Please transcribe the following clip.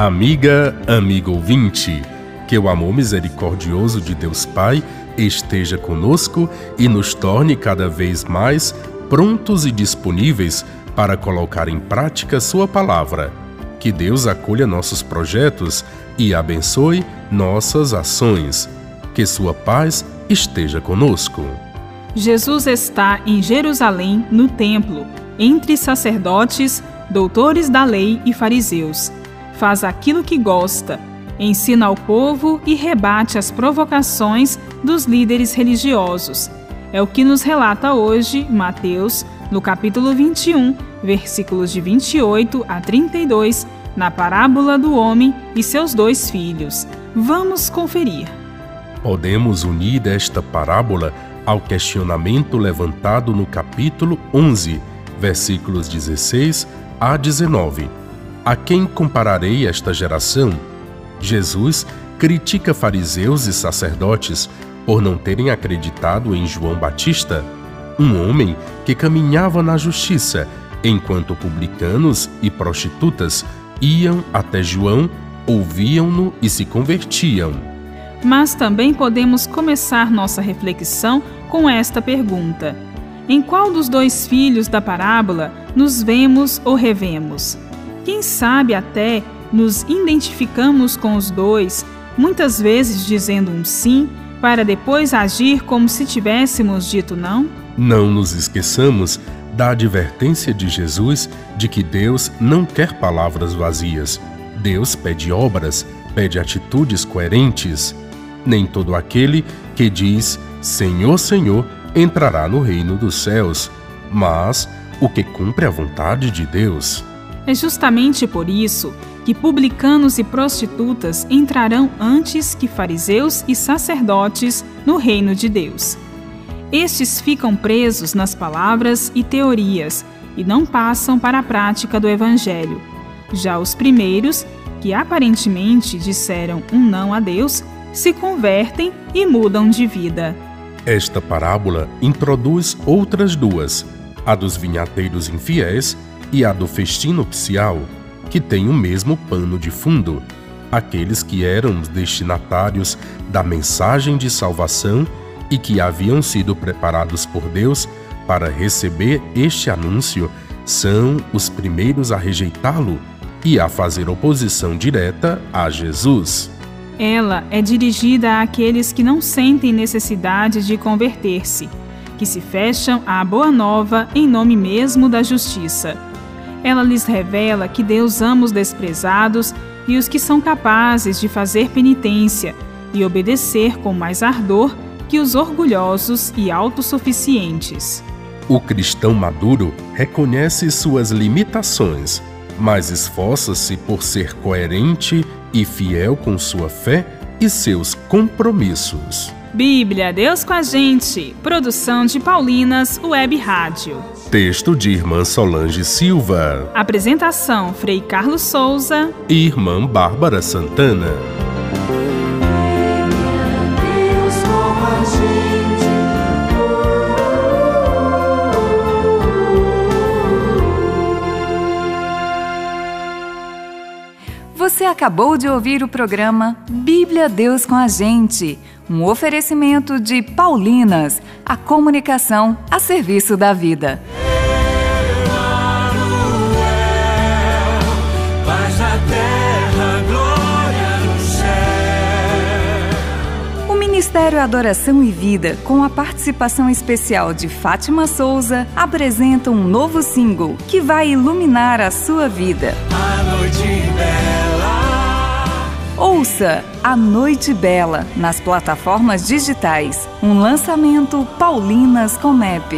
Amiga, amigo ouvinte, que o amor misericordioso de Deus Pai esteja conosco e nos torne cada vez mais prontos e disponíveis para colocar em prática Sua palavra. Que Deus acolha nossos projetos e abençoe nossas ações. Que Sua paz esteja conosco. Jesus está em Jerusalém, no templo, entre sacerdotes, doutores da lei e fariseus. Faz aquilo que gosta, ensina ao povo e rebate as provocações dos líderes religiosos. É o que nos relata hoje Mateus, no capítulo 21, versículos de 28 a 32, na parábola do homem e seus dois filhos. Vamos conferir. Podemos unir esta parábola ao questionamento levantado no capítulo 11, versículos 16 a 19. A quem compararei esta geração? Jesus critica fariseus e sacerdotes por não terem acreditado em João Batista, um homem que caminhava na justiça, enquanto publicanos e prostitutas iam até João, ouviam-no e se convertiam. Mas também podemos começar nossa reflexão com esta pergunta: Em qual dos dois filhos da parábola nos vemos ou revemos? Quem sabe até nos identificamos com os dois, muitas vezes dizendo um sim, para depois agir como se tivéssemos dito não? Não nos esqueçamos da advertência de Jesus de que Deus não quer palavras vazias. Deus pede obras, pede atitudes coerentes. Nem todo aquele que diz Senhor, Senhor entrará no reino dos céus, mas o que cumpre a vontade de Deus. É justamente por isso que publicanos e prostitutas entrarão antes que fariseus e sacerdotes no reino de Deus. Estes ficam presos nas palavras e teorias e não passam para a prática do Evangelho. Já os primeiros, que aparentemente disseram um não a Deus, se convertem e mudam de vida. Esta parábola introduz outras duas, a dos vinhateiros infiéis e a do festim nupcial, que tem o mesmo pano de fundo. Aqueles que eram os destinatários da mensagem de salvação e que haviam sido preparados por Deus para receber este anúncio são os primeiros a rejeitá-lo e a fazer oposição direta a Jesus. Ela é dirigida àqueles que não sentem necessidade de converter-se, que se fecham à boa nova em nome mesmo da justiça. Ela lhes revela que Deus ama os desprezados e os que são capazes de fazer penitência e obedecer com mais ardor que os orgulhosos e autossuficientes. O cristão maduro reconhece suas limitações, mas esforça-se por ser coerente e fiel com sua fé e seus compromissos. Bíblia, Deus com a gente. Produção de Paulinas Web Rádio. Texto de Irmã Solange Silva. Apresentação: Frei Carlos Souza e Irmã Bárbara Santana. Você acabou de ouvir o programa Bíblia Deus com a Gente, um oferecimento de Paulinas, a comunicação a serviço da vida. O Ministério Adoração e Vida, com a participação especial de Fátima Souza, apresenta um novo single que vai iluminar a sua vida. A noite bela. Ouça A Noite Bela nas plataformas digitais. Um lançamento Paulinas Comep.